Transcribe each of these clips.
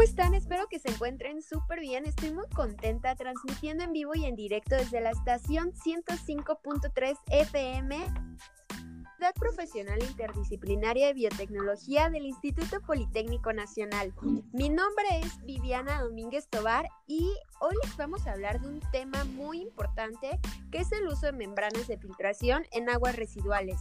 ¿cómo están? Espero que se encuentren súper bien. Estoy muy contenta transmitiendo en vivo y en directo desde la estación 105.3 FM Profesional Interdisciplinaria de Biotecnología del Instituto Politécnico Nacional. Mi nombre es Viviana Domínguez Tobar y hoy les vamos a hablar de un tema muy importante que es el uso de membranas de filtración en aguas residuales.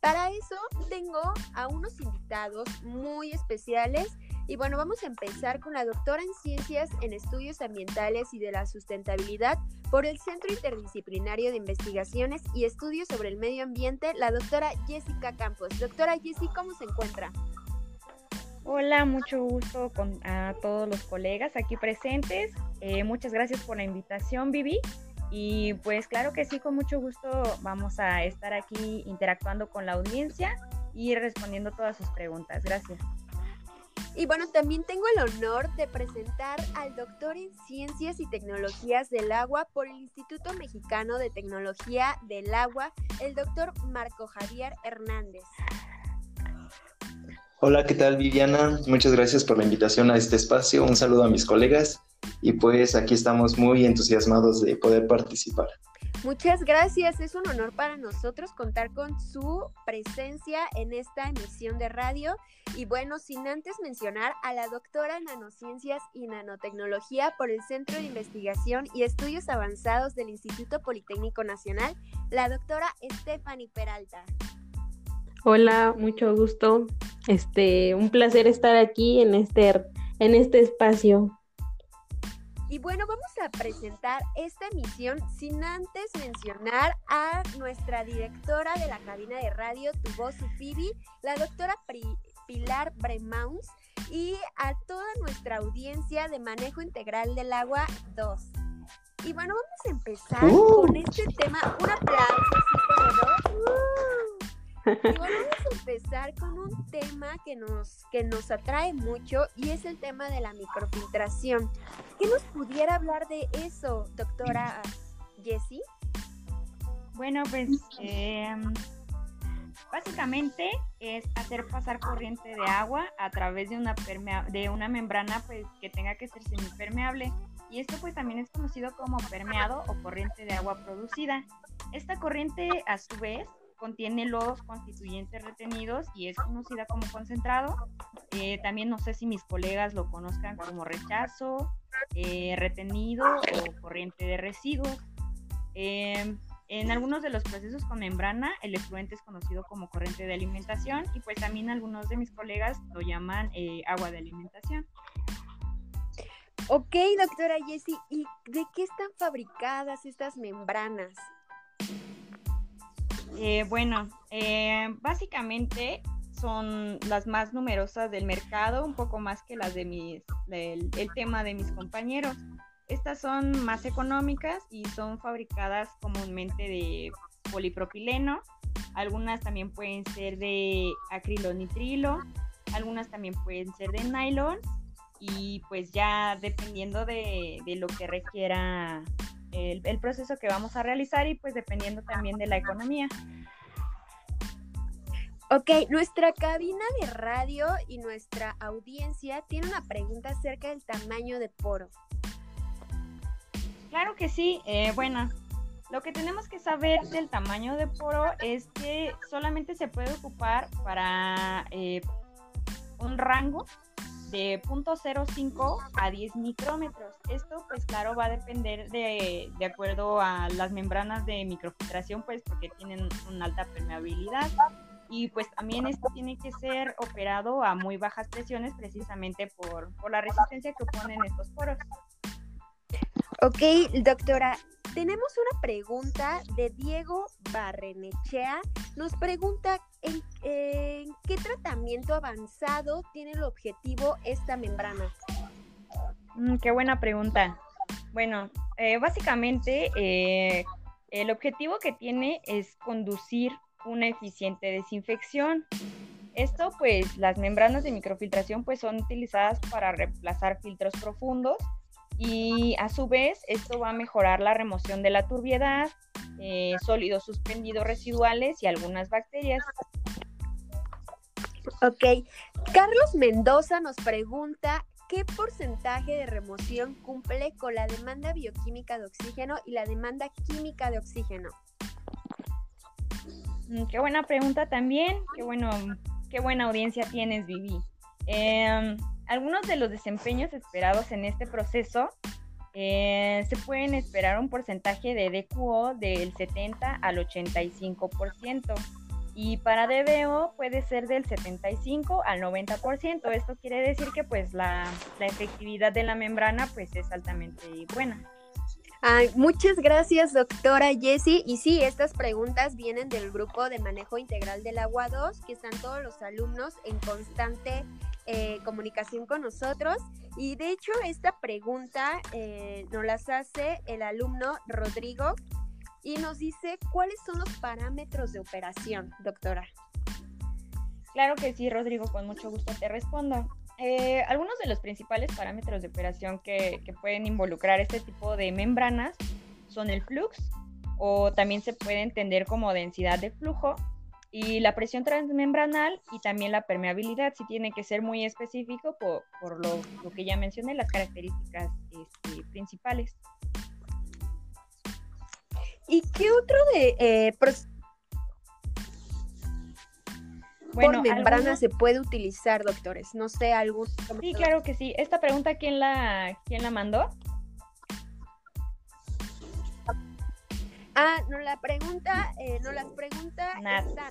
Para eso tengo a unos invitados muy especiales y bueno, vamos a empezar con la doctora en Ciencias en Estudios Ambientales y de la Sustentabilidad por el Centro Interdisciplinario de Investigaciones y Estudios sobre el Medio Ambiente, la doctora Jessica Campos. Doctora Jessica, ¿cómo se encuentra? Hola, mucho gusto con a todos los colegas aquí presentes. Eh, muchas gracias por la invitación, Vivi. Y pues claro que sí, con mucho gusto vamos a estar aquí interactuando con la audiencia y respondiendo todas sus preguntas. Gracias. Y bueno, también tengo el honor de presentar al doctor en Ciencias y Tecnologías del Agua por el Instituto Mexicano de Tecnología del Agua, el doctor Marco Javier Hernández. Hola, ¿qué tal Viviana? Muchas gracias por la invitación a este espacio. Un saludo a mis colegas y pues aquí estamos muy entusiasmados de poder participar. Muchas gracias, es un honor para nosotros contar con su presencia en esta emisión de radio. Y bueno, sin antes mencionar a la doctora en Nanociencias y Nanotecnología por el Centro de Investigación y Estudios Avanzados del Instituto Politécnico Nacional, la doctora Stephanie Peralta. Hola, mucho gusto. Este, un placer estar aquí en este, en este espacio. Y bueno, vamos a presentar esta emisión sin antes mencionar a nuestra directora de la cabina de radio Tu Voz Fibi, la doctora Pilar Bremauns, y a toda nuestra audiencia de Manejo Integral del Agua 2. Y bueno, vamos a empezar uh. con este tema. Un aplauso, a empezar con un tema que nos, que nos atrae mucho y es el tema de la microfiltración. ¿Qué nos pudiera hablar de eso, doctora Jessie? Bueno, pues em, básicamente es hacer pasar corriente de agua a través de una, de una membrana pues, que tenga que ser semipermeable. Y esto pues también es conocido como permeado o corriente de agua producida. Esta corriente a su vez contiene los constituyentes retenidos y es conocida como concentrado. Eh, también no sé si mis colegas lo conozcan como rechazo, eh, retenido o corriente de residuos. Em, en algunos de los procesos con membrana, el efluente es conocido como corriente de alimentación y pues también algunos de mis colegas lo llaman eh, agua de alimentación. Ok, doctora Jessie, ¿y de qué están fabricadas estas membranas? Eh, bueno, eh, básicamente son las más numerosas del mercado, un poco más que las de mis, del, el tema de mis compañeros. Estas son más económicas y son fabricadas comúnmente de polipropileno. Algunas también pueden ser de acrilonitrilo, algunas también pueden ser de nylon y pues ya dependiendo de, de lo que requiera el, proceso que vamos a realizar y pues dependiendo también de la economía. Ok, nuestra cabina de radio y nuestra audiencia tiene una pregunta acerca del tamaño de poro. Claro que sí. Eh, bueno, lo que tenemos que saber del tamaño de poro es que solamente se puede ocupar para eh, un rango de 0.05 a 10 micrómetros. Esto pues claro va a depender de, de acuerdo a las membranas de microfiltración pues porque tienen una alta permeabilidad y pues también esto tiene que ser operado a muy bajas presiones precisamente por, por la resistencia que oponen estos poros. Ok, doctora, tenemos una pregunta de Diego Barrenechea. Nos pregunta en, qué tratamiento avanzado tiene el objetivo esta membrana. Mm, qué buena pregunta. Bueno, eh, básicamente eh, el objetivo que tiene es conducir una eficiente desinfección. Esto pues las membranas de microfiltración pues son utilizadas para reemplazar filtros profundos y a su vez esto va a mejorar la remoción de la turbiedad, eh, sólidos suspendidos residuales y algunas bacterias. Ok, Carlos Mendoza nos pregunta ¿qué porcentaje de remoción cumple con la demanda bioquímica de oxígeno y la demanda química de oxígeno? Mm, qué buena pregunta también. Qué bueno, qué buena audiencia tienes, Vivi. Em, algunos de los desempeños esperados en este proceso eh, se pueden esperar un porcentaje de DQO del 70 al 85%. Y para DBO puede ser del 75 al 90%. Esto quiere decir que pues la, efectividad de la membrana pues es altamente buena. Muchas gracias, doctora Jessie. Y sí, estas preguntas vienen del grupo de manejo integral del agua 2, que están todos los alumnos en constante eh, comunicación con nosotros. Y de hecho, esta pregunta eh, nos las hace el alumno Rodrigo y nos dice cuáles son los parámetros de operación, doctora. Claro que sí, Rodrigo, con mucho gusto te respondo. Eh, algunos de los principales parámetros de operación que, pueden involucrar este tipo de membranas son el flux, o también se puede entender como densidad de flujo, y la presión transmembranal y también la permeabilidad, si tiene que ser muy específico por, lo, que ya mencioné, las características este, principales. ¿Y qué otro de eh, bueno, membrana se puede utilizar, doctores? No sé, algún... Sí, claro que sí. Esta pregunta, ¿quién la, quién la mandó? Ah, no la pregunta, eh, no las pregunta.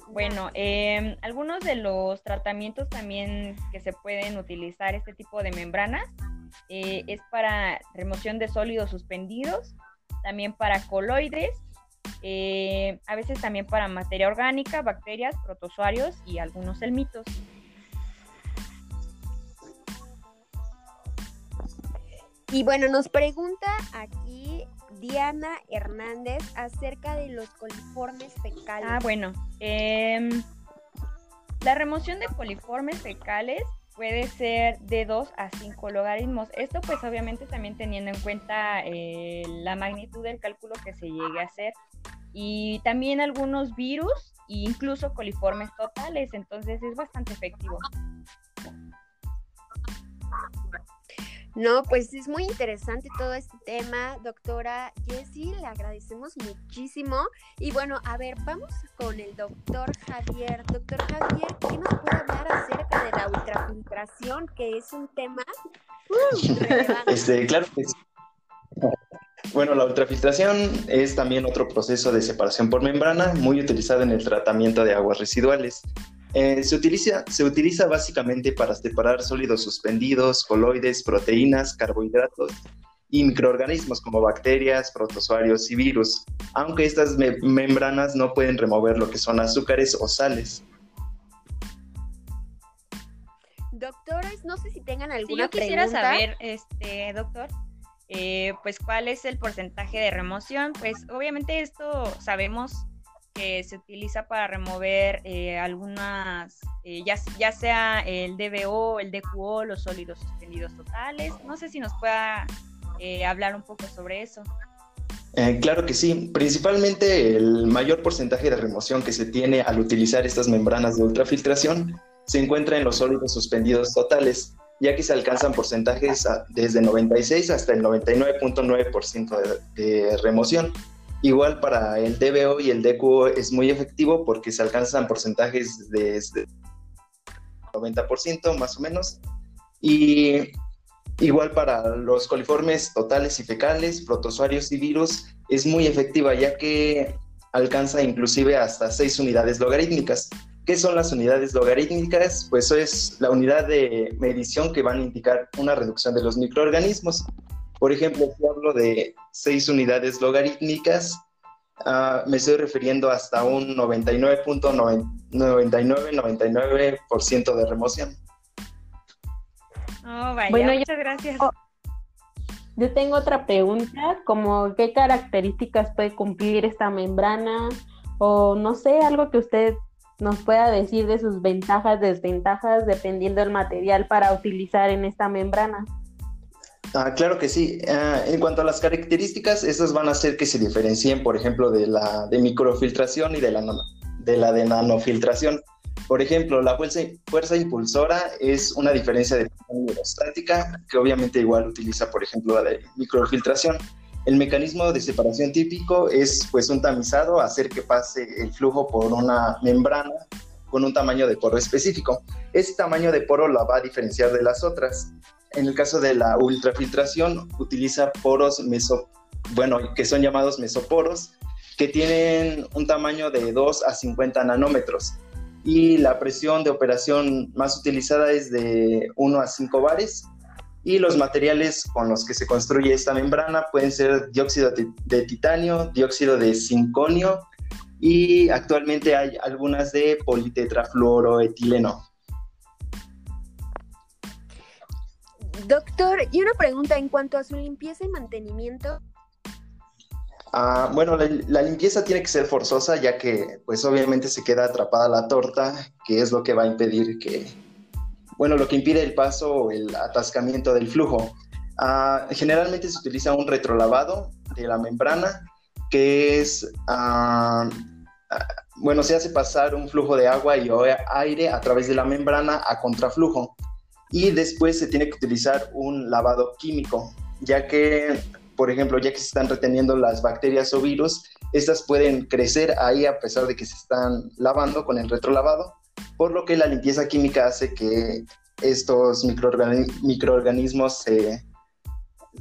Bueno, em, algunos de los tratamientos también que se pueden utilizar este tipo de membranas eh, es para remoción de sólidos suspendidos, también para coloides eh, a veces también para materia orgánica, bacterias, protozoarios y algunos elmitos. Y bueno, nos pregunta aquí Diana Hernández acerca de los coliformes fecales. Ah, bueno. Em, la remoción de coliformes fecales puede ser de 2 a 5 logaritmos. Esto pues obviamente también teniendo en cuenta eh, la magnitud del cálculo que se llegue a hacer y también algunos virus e incluso coliformes totales, entonces es bastante efectivo. No, pues es muy interesante todo este tema, doctora Jessie, le agradecemos muchísimo. Y bueno, a ver, vamos con el doctor Javier. Doctor Javier, ¿qué nos puede hablar acerca de la ultrafiltración, que es un tema uh, este, claro que sí. Bueno, la ultrafiltración es también otro proceso de separación por membrana muy utilizado en el tratamiento de aguas residuales. Eh, se, utiliza, se utiliza básicamente para separar sólidos suspendidos, coloides, proteínas, carbohidratos y microorganismos como bacterias, protozoarios y virus, aunque estas membranas no pueden remover lo que son azúcares o sales. Doctores, no sé si tengan alguna yo quisiera saber, este, doctor, eh, pues cuál es el porcentaje de remoción. Pues obviamente esto sabemos se utiliza para remover eh, algunas, eh, ya, ya, sea el DBO, el DQO, los sólidos suspendidos totales. No sé si nos pueda hablar un poco sobre eso. claro que sí. Principalmente el mayor porcentaje de remoción que se tiene al utilizar estas membranas de ultrafiltración se encuentra en los sólidos suspendidos totales ya que se alcanzan porcentajes desde 96 hasta el 99.9% de, remoción. Igual para el DBO y el DQO es muy efectivo porque se alcanzan porcentajes desde 90% más o menos. Y igual para los coliformes totales y fecales, protozoarios y virus es muy efectiva ya que alcanza inclusive hasta 6 unidades logarítmicas. ¿Qué son las unidades logarítmicas? Pues es la unidad de medición que van a indicar una reducción de los microorganismos. Por ejemplo, si hablo de 6 unidades logarítmicas, ah, me estoy refiriendo hasta un 99.99% de remoción. Oh, vaya, bueno, muchas gracias. Yo tengo otra pregunta, como qué características puede cumplir esta membrana o no sé, algo que usted nos pueda decir de sus ventajas, desventajas, dependiendo del material para utilizar en esta membrana. Ah, claro que sí. Ah, en cuanto a las características, estas van a hacer que se diferencien, por ejemplo, de la de microfiltración y de la, de nanofiltración. Por ejemplo, la fuerza, fuerza impulsora es una diferencia de hidrostática que obviamente igual utiliza, por ejemplo, la de microfiltración. El mecanismo de separación típico es pues un tamizado, hacer que pase el flujo por una membrana con un tamaño de poro específico. Ese tamaño de poro la va a diferenciar de las otras. En el caso de la ultrafiltración, utiliza poros meso, bueno, que son llamados mesoporos, que tienen un tamaño de 2 a 50 nanómetros. Y la presión de operación más utilizada es de 1 a 5 bares. Y los materiales con los que se construye esta membrana pueden ser dióxido de titanio, dióxido de zinconio y actualmente hay algunas de politetrafluoroetileno. Doctor, y una pregunta en cuanto a su limpieza y mantenimiento. Ah, bueno, la, limpieza tiene que ser forzosa ya que pues obviamente se queda atrapada la torta, que es lo que va a impedir que, bueno, lo que impide el paso o el atascamiento del flujo. Ah, generalmente se utiliza un retrolavado de la membrana que es, ah, bueno, se hace pasar un flujo de agua y aire a través de la membrana a contraflujo. Y después se tiene que utilizar un lavado químico, ya que, por ejemplo, ya que se están reteniendo las bacterias o virus, estas pueden crecer ahí a pesar de que se están lavando con el retrolavado, por lo que la limpieza química hace que estos microorganismos se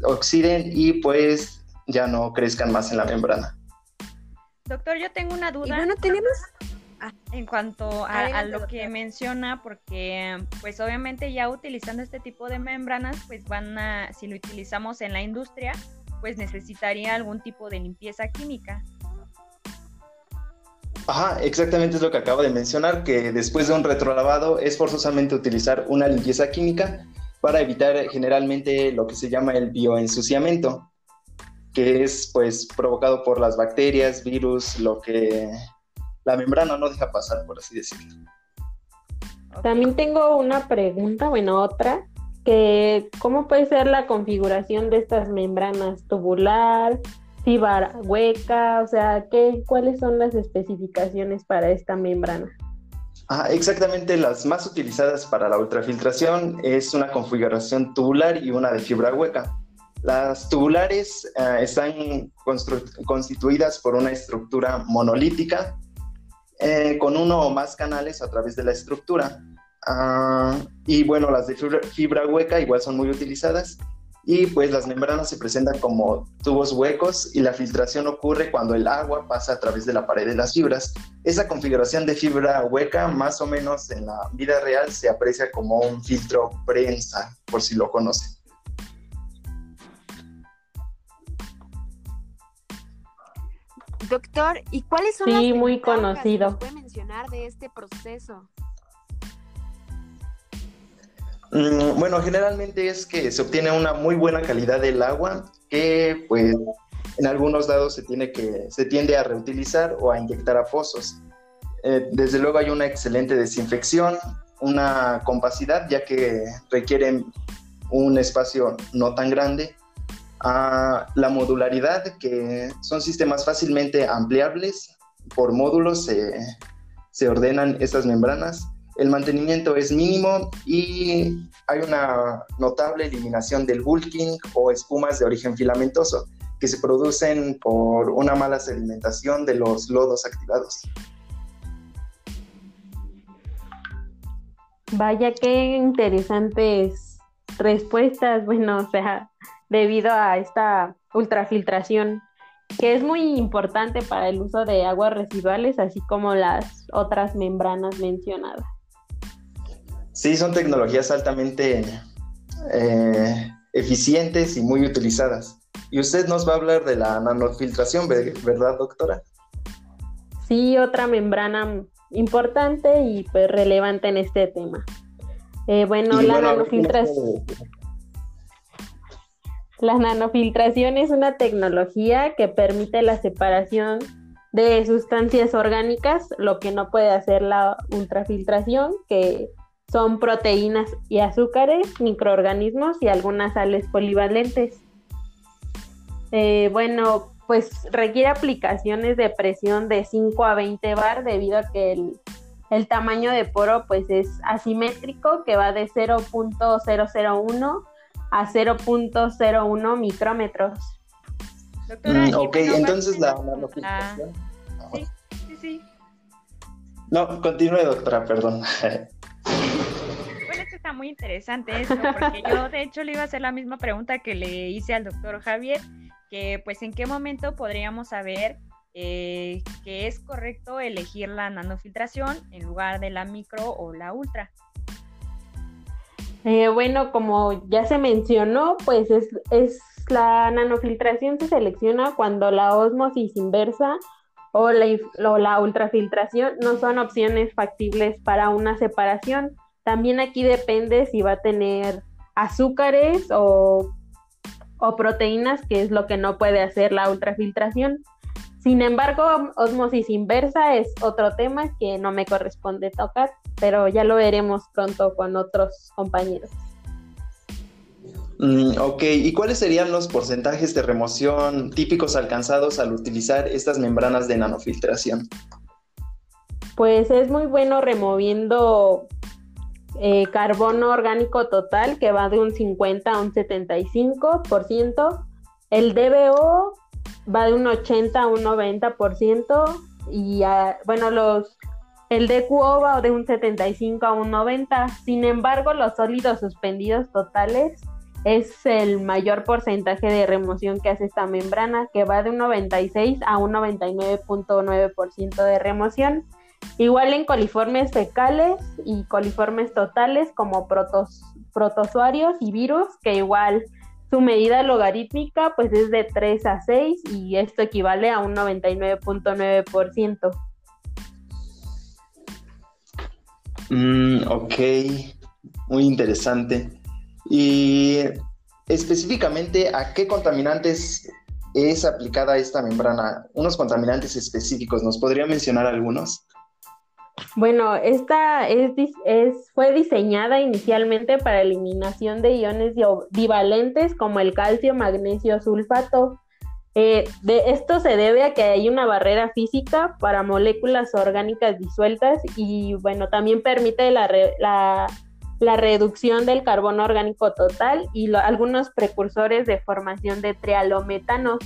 oxiden y pues ya no crezcan más en la membrana. Doctor, yo tengo una duda. bueno, tenemos... Ah, en cuanto a, lo que menciona, porque pues obviamente ya utilizando este tipo de membranas, pues van a, si lo utilizamos en la industria, pues necesitaría algún tipo de limpieza química. Ajá, exactamente es lo que acabo de mencionar, que después de un retrolavado es forzosamente utilizar una limpieza química para evitar generalmente lo que se llama el bioensuciamiento que es pues provocado por las bacterias, virus, lo que la membrana no deja pasar, por así decirlo. También tengo una pregunta, bueno, otra, que ¿cómo puede ser la configuración de estas membranas tubular, fibra hueca? O sea, ¿qué, ¿cuáles son las especificaciones para esta membrana? Ah, exactamente, las más utilizadas para la ultrafiltración es una configuración tubular y una de fibra hueca. Las tubulares eh, están constituidas por una estructura monolítica eh, con uno o más canales a través de la estructura. Ah, y bueno, las de fibra, hueca igual son muy utilizadas y pues las membranas se presentan como tubos huecos y la filtración ocurre cuando el agua pasa a través de la pared de las fibras. Esa configuración de fibra hueca más o menos en la vida real se aprecia como un filtro prensa, por si lo conocen. Doctor, ¿y cuáles son sí, las muy conocido. que puede mencionar de este proceso? Mm, bueno, generalmente es que se obtiene una muy buena calidad del agua que pues en algunos lados se tiene que se tiende a reutilizar o a inyectar a pozos. Eh, desde luego hay una excelente desinfección, una compacidad ya que requieren un espacio no tan grande a la modularidad, que son sistemas fácilmente ampliables por módulos, se, ordenan estas membranas. El mantenimiento es mínimo y hay una notable eliminación del bulking o espumas de origen filamentoso que se producen por una mala sedimentación de los lodos activados. Vaya, qué interesantes respuestas. Bueno, o sea, debido a esta ultrafiltración que es muy importante para el uso de aguas residuales, así como las otras membranas mencionadas. Sí, son tecnologías altamente eh, eficientes y muy utilizadas. Y usted nos va a hablar de la nanofiltración, ¿verdad, doctora? Sí, otra membrana importante y pues relevante en este tema. Eh, bueno, la nanofiltración... La nanofiltración es una tecnología que permite la separación de sustancias orgánicas, lo que no puede hacer la ultrafiltración, que son proteínas y azúcares, microorganismos y algunas sales polivalentes. Eh, bueno, pues requiere aplicaciones de presión de 5 a 20 bar debido a que el tamaño de poro pues es asimétrico que va de 0.001 a 0.01 micrómetros. Mm, ok, entonces la nanofiltración. Sí, sí, sí. No, continúe, doctora, perdón. Bueno, esto está muy interesante esto, porque yo de hecho le iba a hacer la misma pregunta que le hice al doctor Javier, que pues en qué momento podríamos saber eh, que es correcto elegir la nanofiltración en lugar de la micro o la ultra. Eh, bueno, como ya se mencionó, pues es, la nanofiltración se selecciona cuando la osmosis inversa o la, ultrafiltración no son opciones factibles para una separación. También aquí depende si va a tener azúcares o proteínas, que es lo que no puede hacer la ultrafiltración. Sin embargo, osmosis inversa es otro tema que no me corresponde tocar, pero ya lo veremos pronto con otros compañeros. Mm, ok, ¿y cuáles serían los porcentajes de remoción típicos alcanzados al utilizar estas membranas de nanofiltración? Pues es muy bueno removiendo eh, carbono orgánico total que va de un 50 a un 75%. El DBO va de un 80 a un 90% y bueno, los el DQO va de un 75 a un 90. Sin embargo, los sólidos suspendidos totales es el mayor porcentaje de remoción que hace esta membrana, que va de un 96 a un 99.9% de remoción. Igual en coliformes fecales y coliformes totales como protos, protozoarios y virus, que igual su medida logarítmica pues es de 3 a 6 y esto equivale a un 99.9%. Mm, ok, muy interesante. Y específicamente, ¿a qué contaminantes es aplicada esta membrana? Unos contaminantes específicos, ¿nos podría mencionar algunos? Bueno, esta es, fue diseñada inicialmente para eliminación de iones divalentes como el calcio, magnesio, sulfato. Eh, de esto se debe a que hay una barrera física para moléculas orgánicas disueltas y bueno, también permite la, reducción del carbono orgánico total y algunos precursores de formación de trialometanos.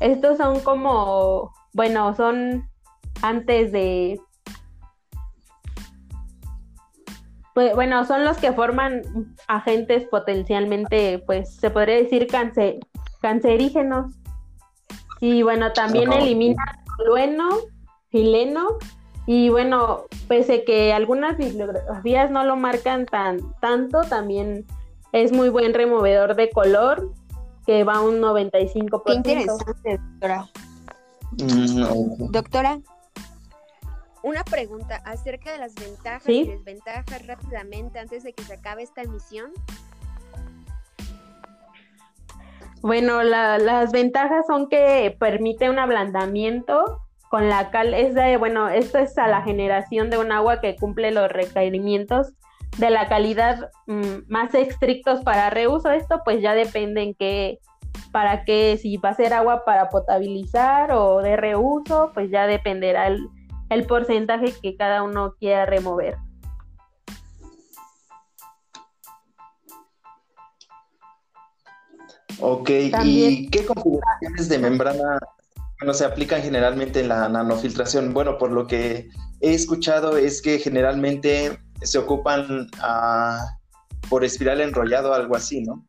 Estos son como, bueno, son antes de... Pues, bueno, son los que forman agentes potencialmente, pues se podría decir cancerígenos. Y bueno, también elimina tolueno, fileno y bueno, pese que algunas bibliografías no lo marcan tan tanto, también es muy buen removedor de color, que va a un 95%. Qué interesante, doctora. Mm, doctora, una pregunta acerca de las ventajas y desventajas rápidamente antes de que se acabe esta emisión. Bueno, las ventajas son que permite un ablandamiento con la cal es de, bueno, esto es a la generación de un agua que cumple los requerimientos de la calidad mm, más estrictos para reuso. Esto pues ya depende en qué, para qué, si va a ser agua para potabilizar o de reuso, pues ya dependerá el, el porcentaje que cada uno quiera remover. Ok, ¿y qué configuraciones de membrana no se aplican generalmente en la nanofiltración. Bueno, por lo que he escuchado es que generalmente se ocupan ah, por espiral enrollado, algo así, ¿no?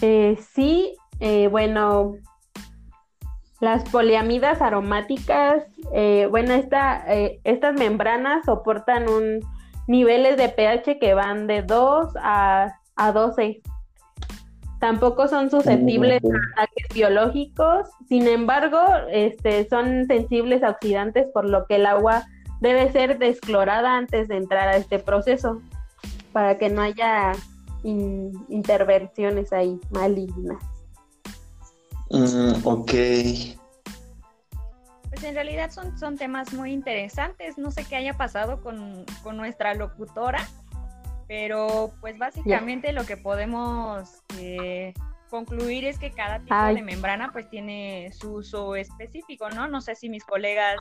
Eh, sí, eh, bueno, las poliamidas aromáticas, eh, bueno, esta, estas membranas soportan un niveles de pH que van de 2 a, a 12 tampoco son susceptibles a ataques biológicos, sin embargo, este, son sensibles a oxidantes, por lo que el agua debe ser desclorada antes de entrar a este proceso, para que no haya intervenciones ahí malignas. Mm, ok. Pues en realidad son, son temas muy interesantes. No sé qué haya pasado con, con nuestra locutora, pero pues básicamente lo que podemos eh, concluir es que cada tipo de membrana pues tiene su uso específico, ¿no? No sé si mis colegas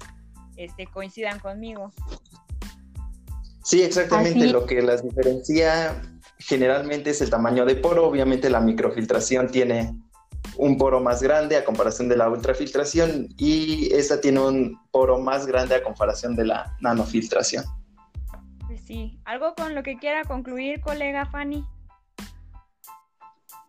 este, coincidan conmigo. Sí, exactamente. Lo que las diferencia generalmente es el tamaño de poro. Obviamente la microfiltración tiene un poro más grande a comparación de la ultrafiltración y esta tiene un poro más grande a comparación de la nanofiltración. Pues sí, algo con lo que quiera concluir, colega Fanny.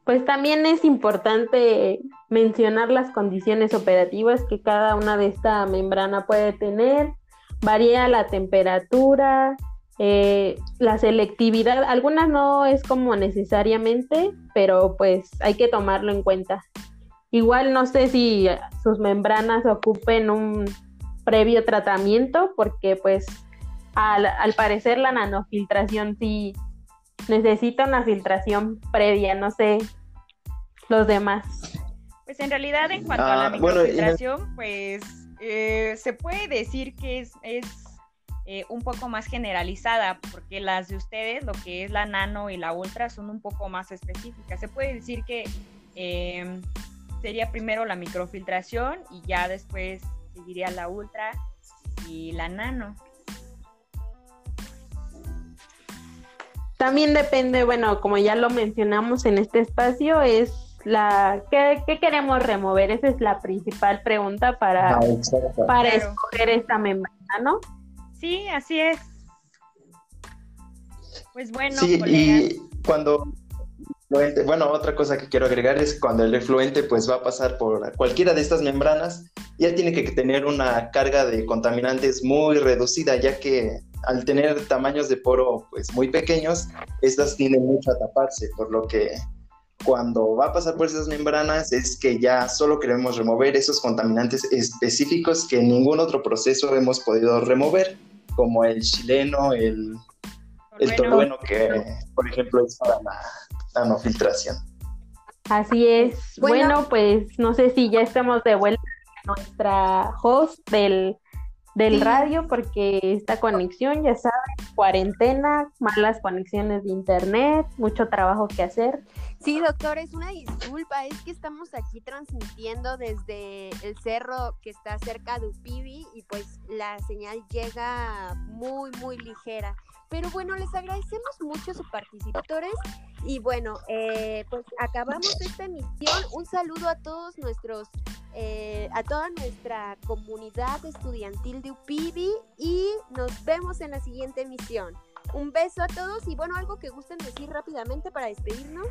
Pues también es importante mencionar las condiciones operativas que cada una de esta membrana puede tener. Varía la temperatura, eh, la selectividad, algunas no es como necesariamente, pero pues hay que tomarlo en cuenta. Igual no sé si sus membranas ocupen un previo tratamiento, porque pues al, al parecer la nanofiltración sí necesita una filtración previa, no sé los demás. Pues en realidad en cuanto a la ah, microfiltración, pues eh, se puede decir que es, es eh, un poco más generalizada, porque las de ustedes, lo que es la nano y la ultra, son un poco más específicas. Se puede decir que em, sería primero la microfiltración y ya después seguiría la ultra y la nano. También depende, bueno, como ya lo mencionamos en este espacio, es la ¿qué, queremos remover? Esa es la principal pregunta para, ah, para escoger esta membrana, ¿no? Sí, así es. Pues bueno, sí, y cuando bueno, otra cosa que quiero agregar es cuando el efluente pues va a pasar por cualquiera de estas membranas, ya tiene que tener una carga de contaminantes muy reducida, ya que al tener tamaños de poro pues muy pequeños, estas tienden mucho a taparse, por lo que cuando va a pasar por esas membranas es que ya solo queremos remover esos contaminantes específicos que en ningún otro proceso hemos podido remover, como el chileno, el, el tolueno, que por ejemplo es para la nanofiltración. Así es. Bueno, pues no sé si ya estamos de vuelta a nuestra host del del radio porque esta conexión, ya saben, cuarentena, malas conexiones de internet, mucho trabajo que hacer. Sí, doctor, es una disculpa, es que estamos aquí transmitiendo desde el cerro que está cerca de Upibi y pues la señal llega muy, muy ligera. Pero bueno, les agradecemos mucho sus participadores y bueno, eh, pues acabamos esta emisión. Un saludo a todos nuestros, eh, a toda nuestra comunidad estudiantil de UPIBI y nos vemos en la siguiente emisión. Un beso a todos y bueno, algo que gusten decir rápidamente para despedirnos.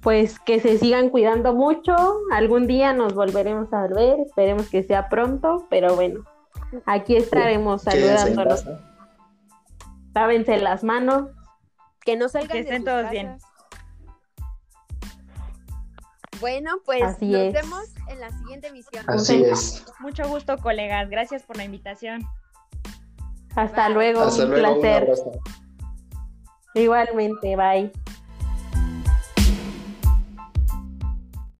Pues que se sigan cuidando mucho, algún día nos volveremos a ver, esperemos que sea pronto, pero bueno, Aquí estaremos saludándolos. Lávense las manos. Que no salgan que estén todos bien. Bueno, pues nos vemos en la siguiente emisión. Así es. Mucho gusto, colegas. Gracias por la invitación. Hasta luego, un placer. Igualmente, bye.